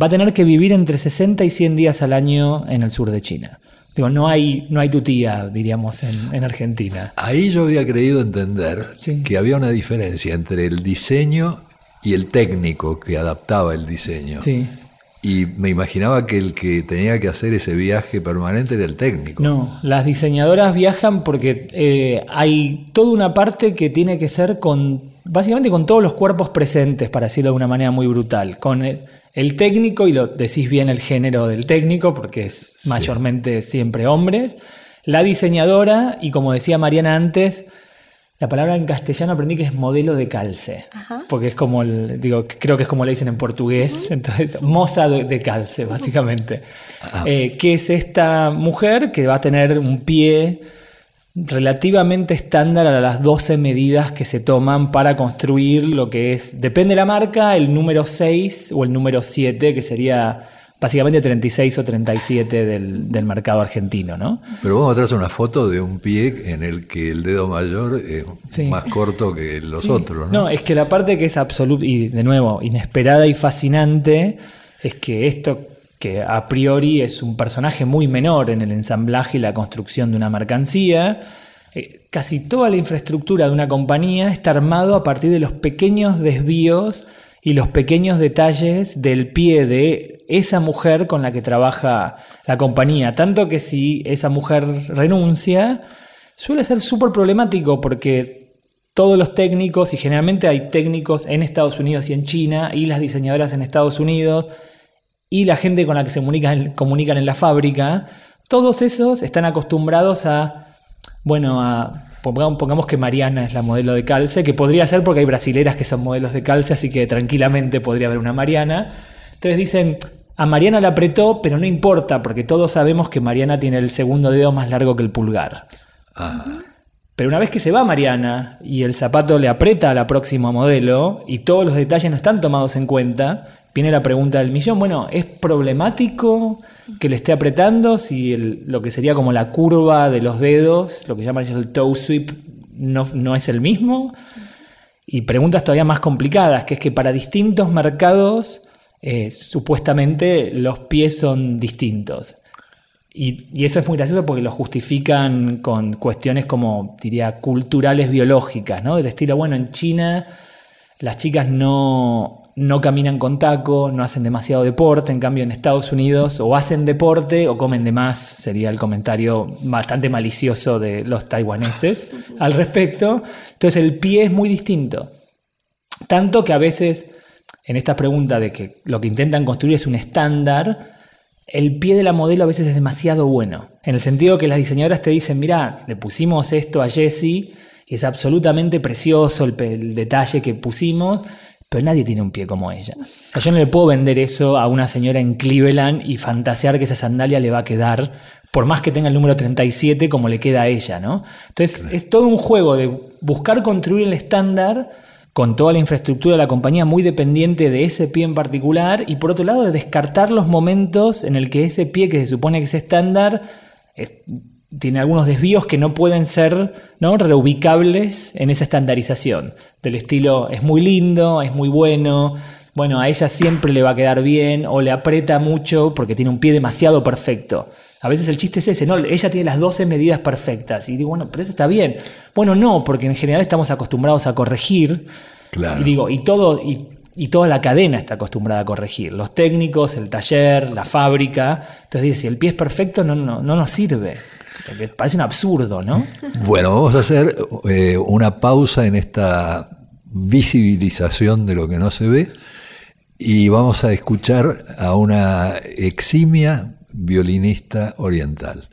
va a tener que vivir entre 60 y 100 días al año en el sur de China. Digo, no hay, no hay tutía, diríamos, en, Argentina. Ahí yo había creído entender que había una diferencia entre el diseño y el técnico que adaptaba el diseño. Sí. Y me imaginaba que el que tenía que hacer ese viaje permanente era el técnico. No, las diseñadoras viajan porque eh, hay toda una parte que tiene que ser con, básicamente con todos los cuerpos presentes, para decirlo de una manera muy brutal. Con el técnico, y lo decís bien el género del técnico, porque es mayormente siempre hombres, la diseñadora, y como decía Mariana antes, la palabra en castellano aprendí que es modelo de calce, porque es como, el, digo, creo que es como le dicen en portugués, entonces, moza de, calce, básicamente. Ah. Eh, que es esta mujer que va a tener un pie relativamente estándar a las 12 medidas que se toman para construir lo que es, depende de la marca, el número 6 o el número 7, que sería básicamente 36 o 37 del, del mercado argentino, ¿no? Pero vos mostrás una foto de un pie en el que el dedo mayor es más corto que los otros, ¿no? No, es que la parte que es absoluta, y de nuevo, inesperada y fascinante, es que esto que a priori es un personaje muy menor en el ensamblaje y la construcción de una mercancía, eh, casi toda la infraestructura de una compañía está armado a partir de los pequeños desvíos y los pequeños detalles del pie de esa mujer con la que trabaja la compañía. Tanto que si esa mujer renuncia, suele ser súper problemático porque todos los técnicos, y generalmente hay técnicos en Estados Unidos y en China, y las diseñadoras en Estados Unidos, y la gente con la que se comunican, comunican en la fábrica, todos esos están acostumbrados a, bueno, a Pongamos, que Mariana es la modelo de calce, que podría ser porque hay brasileras que son modelos de calce, así que tranquilamente podría haber una Mariana. Entonces dicen, a Mariana la apretó, pero no importa, porque todos sabemos que Mariana tiene el segundo dedo más largo que el pulgar. Pero una vez que se va Mariana y el zapato le aprieta a la próxima modelo y todos los detalles no están tomados en cuenta, viene la pregunta del millón, bueno, ¿es problemático que le esté apretando si lo que sería como la curva de los dedos, lo que llaman ellos el toe sweep, no, es el mismo? Y preguntas todavía más complicadas, que es que para distintos mercados eh, supuestamente los pies son distintos. Y, y, eso es muy gracioso porque lo justifican con cuestiones como, diría, culturales biológicas, ¿no? Del estilo, bueno, en China las chicas no, no caminan con taco, no hacen demasiado deporte, en cambio en Estados Unidos o hacen deporte o comen de más, sería el comentario bastante malicioso de los taiwaneses al respecto. Entonces el pie es muy distinto. Tanto que a veces en esta pregunta de que lo que intentan construir es un estándar, el pie de la modelo a veces es demasiado bueno, en el sentido que las diseñadoras te dicen, mira, le pusimos esto a Jessie y es absolutamente precioso el detalle que pusimos, pero nadie tiene un pie como ella. yo no le puedo vender eso a una señora en Cleveland y fantasear que esa sandalia le va a quedar, por más que tenga el número 37 como le queda a ella, ¿no? Entonces es todo un juego de buscar construir el estándar con toda la infraestructura de la compañía muy dependiente de ese pie en particular y por otro lado de descartar los momentos en el que ese pie que se supone que es estándar tiene algunos desvíos que no pueden ser ¿no? reubicables en esa estandarización. Del estilo, es muy lindo, es muy bueno, bueno, a ella siempre le va a quedar bien, o le aprieta mucho porque tiene un pie demasiado perfecto. A veces el chiste es ese, no, ella tiene las 12 medidas perfectas. Y digo, bueno, pero eso está bien. Bueno, no, porque en general estamos acostumbrados a corregir. Claro. Y digo, y todo, y, y toda la cadena está acostumbrada a corregir. Los técnicos, el taller, la fábrica. Entonces dice, si el pie es perfecto, no, no, no nos sirve. Parece un absurdo, ¿no? Bueno, vamos a hacer eh, una pausa en esta visibilización de lo que no se ve y vamos a escuchar a una eximia violinista oriental.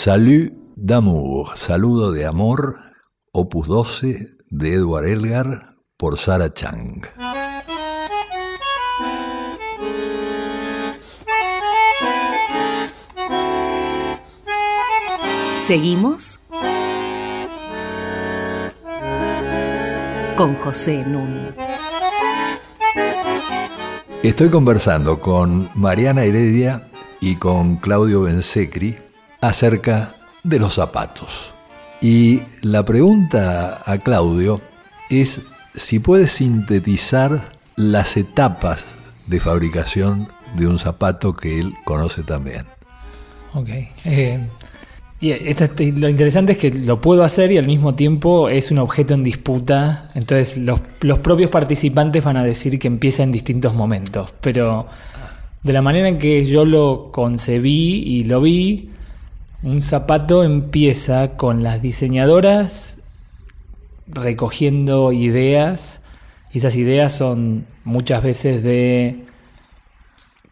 Salut d'amour, saludo de amor, opus 12 de Edward Elgar por Sarah Chang. Seguimos con José Nun. Estoy conversando con Mariana Heredia y con Claudio Bensecri acerca de los zapatos. Y la pregunta a Claudio es si puede sintetizar las etapas de fabricación de un zapato que él conoce también. Ok. Eh, lo interesante es que lo puedo hacer y al mismo tiempo es un objeto en disputa. Entonces los, los propios participantes van a decir que empieza en distintos momentos. Pero de la manera en que yo lo concebí y lo vi, un zapato empieza con las diseñadoras recogiendo ideas. Y esas ideas son muchas veces de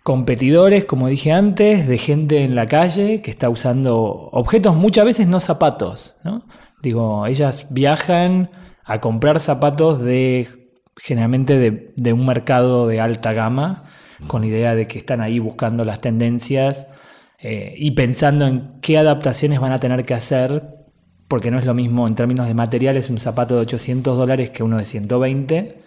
competidores, como dije antes, de gente en la calle que está usando objetos, muchas veces no zapatos, ¿no? Digo, ellas viajan a comprar zapatos de generalmente de, un mercado de alta gama, con la idea de que están ahí buscando las tendencias eh, y pensando en qué adaptaciones van a tener que hacer, porque no es lo mismo en términos de materiales un zapato de 800 dólares que uno de 120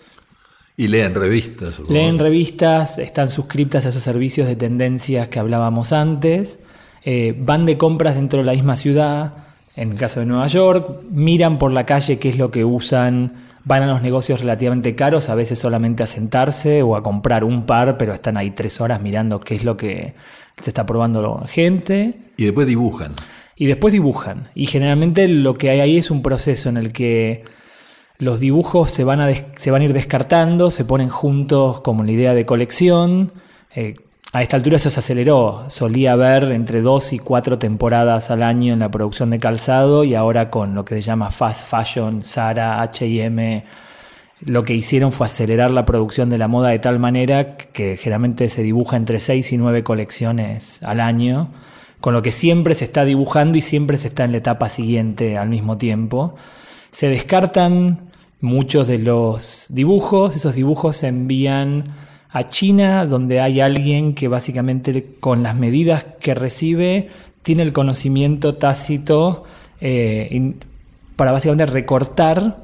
y leen revistas. Leen revistas, están suscriptas a esos servicios de tendencias que hablábamos antes, eh, van de compras dentro de la misma ciudad, en el caso de Nueva York, miran por la calle qué es lo que usan, van a los negocios relativamente caros, a veces solamente a sentarse o a comprar un par, pero están ahí tres horas mirando qué es lo que se está probando gente. Y después dibujan. Y después dibujan. Y generalmente lo que hay ahí es un proceso en el que los dibujos se van, a se van a ir descartando, se ponen juntos como la idea de colección. Eh, a esta altura eso se aceleró. Solía haber entre dos y cuatro temporadas al año en la producción de calzado y ahora con lo que se llama fast fashion, Zara, HM, lo que hicieron fue acelerar la producción de la moda de tal manera que generalmente se dibuja entre seis y nueve colecciones al año, con lo que siempre se está dibujando y siempre se está en la etapa siguiente al mismo tiempo. Se descartan muchos de los dibujos, esos dibujos se envían a China, donde hay alguien que básicamente con las medidas que recibe tiene el conocimiento tácito eh, para básicamente recortar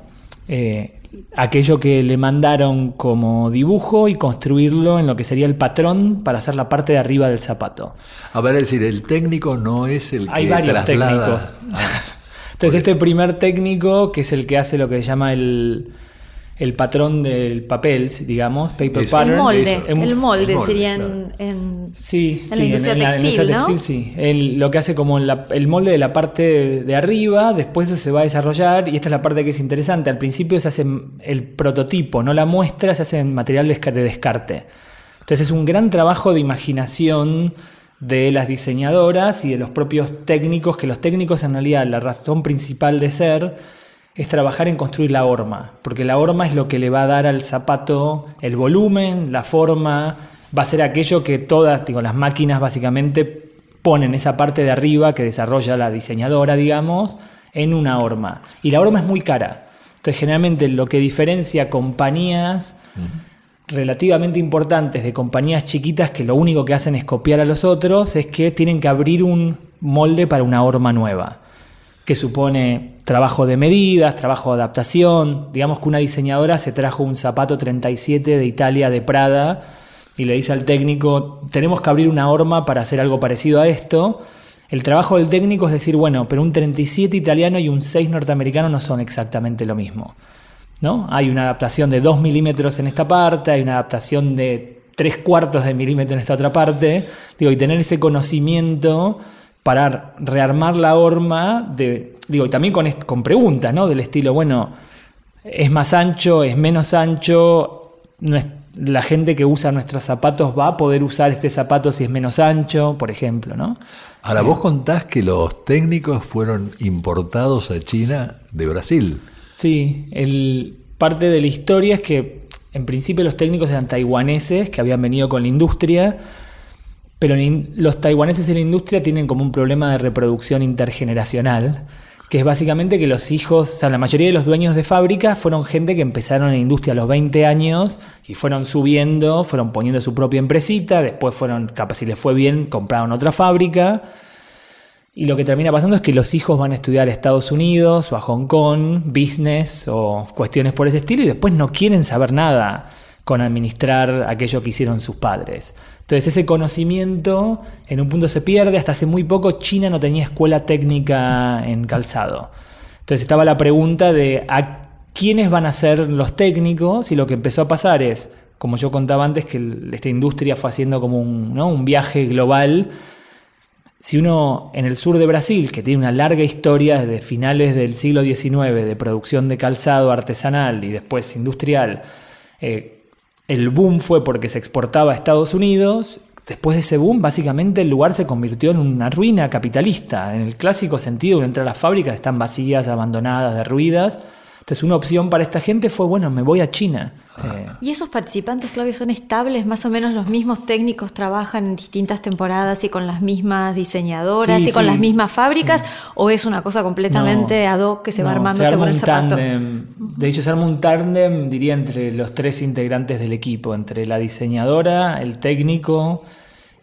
eh, aquello que le mandaron como dibujo y construirlo en lo que sería el patrón para hacer la parte de arriba del zapato. A ver, es decir, el técnico no es el que Hay varios técnicos. Ah. Entonces este primer técnico, que es el que hace lo que se llama el, el patrón del papel, digamos, paper pattern. El molde, el, molde, sería en, sí, la industria textil, ¿no? sí. lo que hace como el molde de la parte de arriba, después eso se va a desarrollar y esta es la parte que es interesante. Al principio se hace el prototipo, no la muestra, se hace en material de descarte. Entonces es un gran trabajo de imaginación de las diseñadoras y de los propios técnicos, que los técnicos en realidad la razón principal de ser es trabajar en construir la horma, porque la horma es lo que le va a dar al zapato el volumen, la forma, va a ser aquello que todas, digo, las máquinas básicamente ponen esa parte de arriba que desarrolla la diseñadora, digamos, en una horma. Y la horma es muy cara. Entonces, generalmente lo que diferencia compañías relativamente importantes de compañías chiquitas que lo único que hacen es copiar a los otros es que tienen que abrir un molde para una horma nueva, que supone trabajo de medidas, trabajo de adaptación. Digamos que una diseñadora se trajo un zapato 37 de Italia de Prada y le dice al técnico, tenemos que abrir una horma para hacer algo parecido a esto. El trabajo del técnico es decir, bueno, pero un 37 italiano y un 6 norteamericano no son exactamente lo mismo. ¿no? Hay una adaptación de 2 milímetros en esta parte, hay una adaptación de 3 cuartos de milímetro en esta otra parte. Digo, y tener ese conocimiento para rearmar la horma, de, digo, y también con, con preguntas, ¿no? Del estilo, bueno, ¿es más ancho? ¿Es menos ancho? la gente que usa nuestros zapatos va a poder usar este zapato si es menos ancho, por ejemplo, ¿no? Ahora, vos contás que los técnicos fueron importados a China de Brasil. Sí, el, parte de la historia es que en principio los técnicos eran taiwaneses que habían venido con la industria, pero los taiwaneses en la industria tienen como un problema de reproducción intergeneracional, que es básicamente que los hijos, o sea, la mayoría de los dueños de fábricas fueron gente que empezaron en la industria a los 20 años y fueron subiendo, fueron poniendo su propia empresita, después fueron, capaz si les fue bien, compraron otra fábrica. Y lo que termina pasando es que los hijos van a estudiar a Estados Unidos o a Hong Kong, business o cuestiones por ese estilo, y después no quieren saber nada con administrar aquello que hicieron sus padres. Entonces ese conocimiento en un punto se pierde, hasta hace muy poco China no tenía escuela técnica en calzado. Entonces estaba la pregunta de a quiénes van a ser los técnicos y lo que empezó a pasar es, como yo contaba antes, que esta industria fue haciendo como un, viaje global. Si uno en el sur de Brasil, que tiene una larga historia desde finales del siglo XIX de producción de calzado artesanal y después industrial, eh, el boom fue porque se exportaba a Estados Unidos. Después de ese boom, básicamente el lugar se convirtió en una ruina capitalista. En el clásico sentido, entre las fábricas están vacías, abandonadas, derruidas. Entonces una opción para esta gente fue, bueno, me voy a China. Eh, ¿Y esos participantes, Claudio, son estables? ¿Más o menos los mismos técnicos trabajan en distintas temporadas y con las mismas diseñadoras y con las mismas fábricas? ¿O es una cosa completamente ad hoc que se va armando se según el zapato? De hecho, se arma un tándem, diría, entre los tres integrantes del equipo, entre la diseñadora, el técnico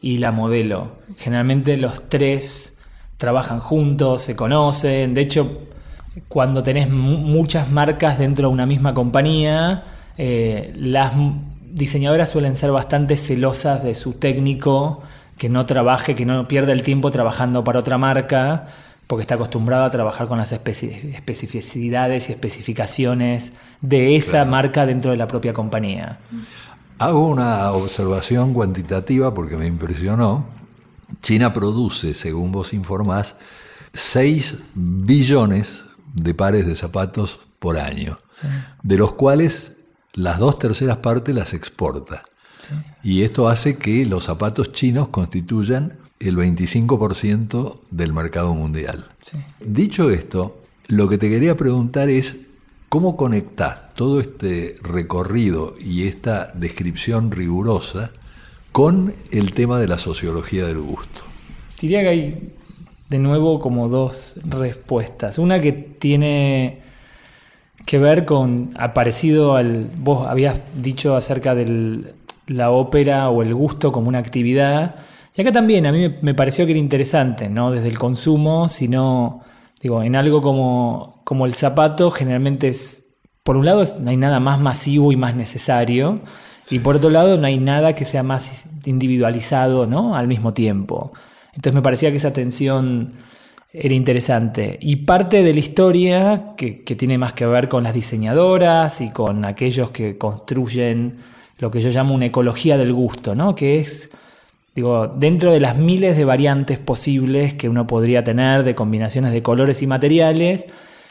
y la modelo. Generalmente los tres trabajan juntos, se conocen. De hecho, cuando tenés muchas marcas dentro de una misma compañía, eh, las diseñadoras suelen ser bastante celosas de su técnico, que no trabaje, que no pierda el tiempo trabajando para otra marca, porque está acostumbrado a trabajar con las especificidades y especificaciones de esa marca dentro de la propia compañía. Hago una observación cuantitativa porque me impresionó. China produce, según vos informás, 6 billones de pares de zapatos por año, de los cuales las dos terceras partes las exporta. Y esto hace que los zapatos chinos constituyan el 25% del mercado mundial. Dicho esto, lo que te quería preguntar es cómo conectás todo este recorrido y esta descripción rigurosa con el tema de la sociología del gusto. Diría que hay de nuevo como dos respuestas. Una que tiene que ver con, aparecido al, vos habías dicho acerca de la ópera o el gusto como una actividad. Y acá también a mí me, pareció que era interesante, no desde el consumo, sino digo, en algo como, como el zapato, generalmente es, por un lado no hay nada más masivo y más necesario, y por otro lado no hay nada que sea más individualizado ¿no? al mismo tiempo. Entonces me parecía que esa tensión era interesante. Y parte de la historia, que, tiene más que ver con las diseñadoras y con aquellos que construyen lo que yo llamo una ecología del gusto, ¿no? que es, digo, dentro de las miles de variantes posibles que uno podría tener de combinaciones de colores y materiales,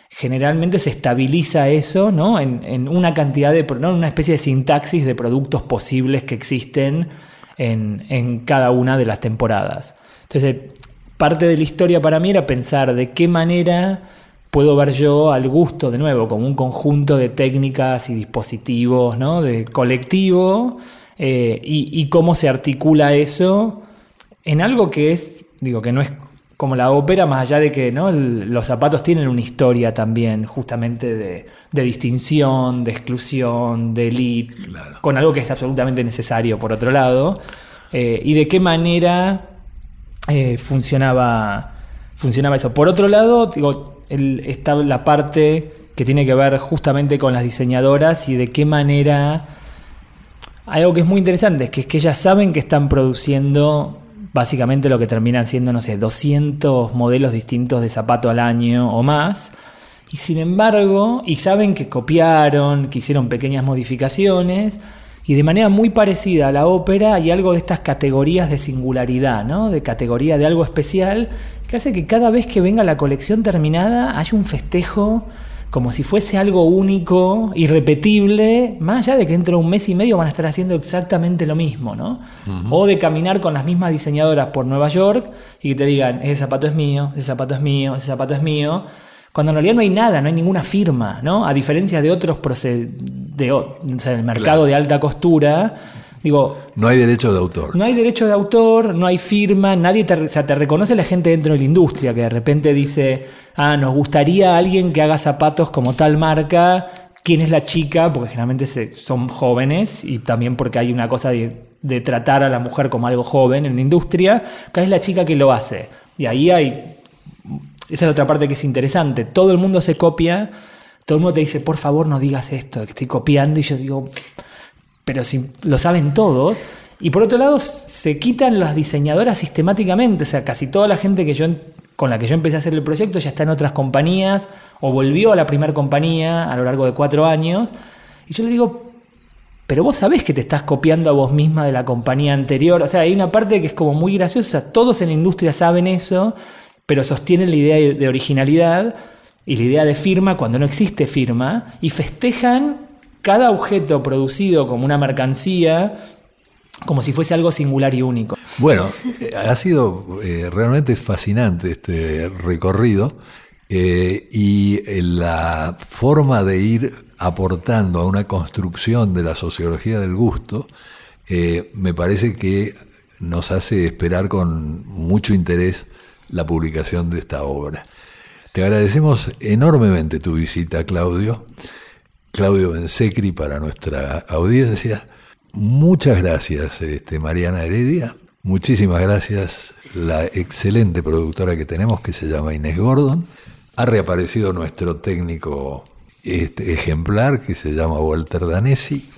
generalmente se estabiliza eso ¿no? en, una cantidad de, ¿no? una especie de sintaxis de productos posibles que existen en, en cada una de las temporadas. Entonces, parte de la historia para mí era pensar de qué manera puedo ver yo al gusto, de nuevo, como un conjunto de técnicas y dispositivos, ¿no? De colectivo, eh, y, cómo se articula eso en algo que es, digo, que no es como la ópera, más allá de que ¿no? los zapatos tienen una historia también, justamente de, distinción, de exclusión, de elite, con algo que es absolutamente necesario, por otro lado, eh, y de qué manera eh, funcionaba, funcionaba eso. Por otro lado, digo, está la parte que tiene que ver justamente con las diseñadoras y de qué manera... Algo que es muy interesante, es que, es que ellas saben que están produciendo básicamente lo que terminan siendo, no sé, 200 modelos distintos de zapato al año o más. Y sin embargo, y saben que copiaron, que hicieron pequeñas modificaciones, y de manera muy parecida a la ópera hay algo de estas categorías de singularidad, ¿no? de categoría de algo especial, que hace que cada vez que venga la colección terminada haya un festejo como si fuese algo único, irrepetible, más allá de que dentro de un mes y medio van a estar haciendo exactamente lo mismo, ¿no? O de caminar con las mismas diseñadoras por Nueva York y que te digan, ese zapato es mío, ese zapato es mío, ese zapato es mío, cuando en realidad no hay nada, no hay ninguna firma, ¿no? A diferencia de otros de, el mercado de alta costura, Digo, no hay derecho de autor. No hay derecho de autor, no hay firma, nadie te, o sea, te reconoce la gente dentro de la industria que de repente dice, ah, nos gustaría alguien que haga zapatos como tal marca, quién es la chica, porque generalmente se, son jóvenes y también porque hay una cosa de, de, tratar a la mujer como algo joven en la industria, que es la chica que lo hace. Y ahí hay, esa es la otra parte que es interesante, todo el mundo se copia, todo el mundo te dice, por favor no digas esto, que estoy copiando, y yo digo pero si lo saben todos. Y por otro lado, se quitan las diseñadoras sistemáticamente. O sea, casi toda la gente que yo, con la que yo empecé a hacer el proyecto ya está en otras compañías o volvió a la primera compañía a lo largo de cuatro años. Y yo le digo, pero vos sabés que te estás copiando a vos misma de la compañía anterior. O sea, hay una parte que es como muy graciosa. Todos en la industria saben eso, pero sostienen la idea de originalidad y la idea de firma cuando no existe firma y festejan cada objeto producido como una mercancía como si fuese algo singular y único. Bueno, eh, ha sido eh, realmente fascinante este recorrido eh, y la forma de ir aportando a una construcción de la sociología del gusto me parece que nos hace esperar con mucho interés la publicación de esta obra. Te agradecemos enormemente tu visita, Claudio. Claudio Bensecri para nuestra audiencia. Muchas gracias, este, Mariana Heredia. Muchísimas gracias, la excelente productora que tenemos que se llama Inés Gordon. Ha reaparecido nuestro técnico este, ejemplar que se llama Walter Danesi.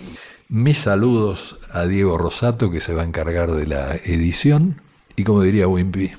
Mis saludos a Diego Rosato que se va a encargar de la edición. Y como diría Wimpy,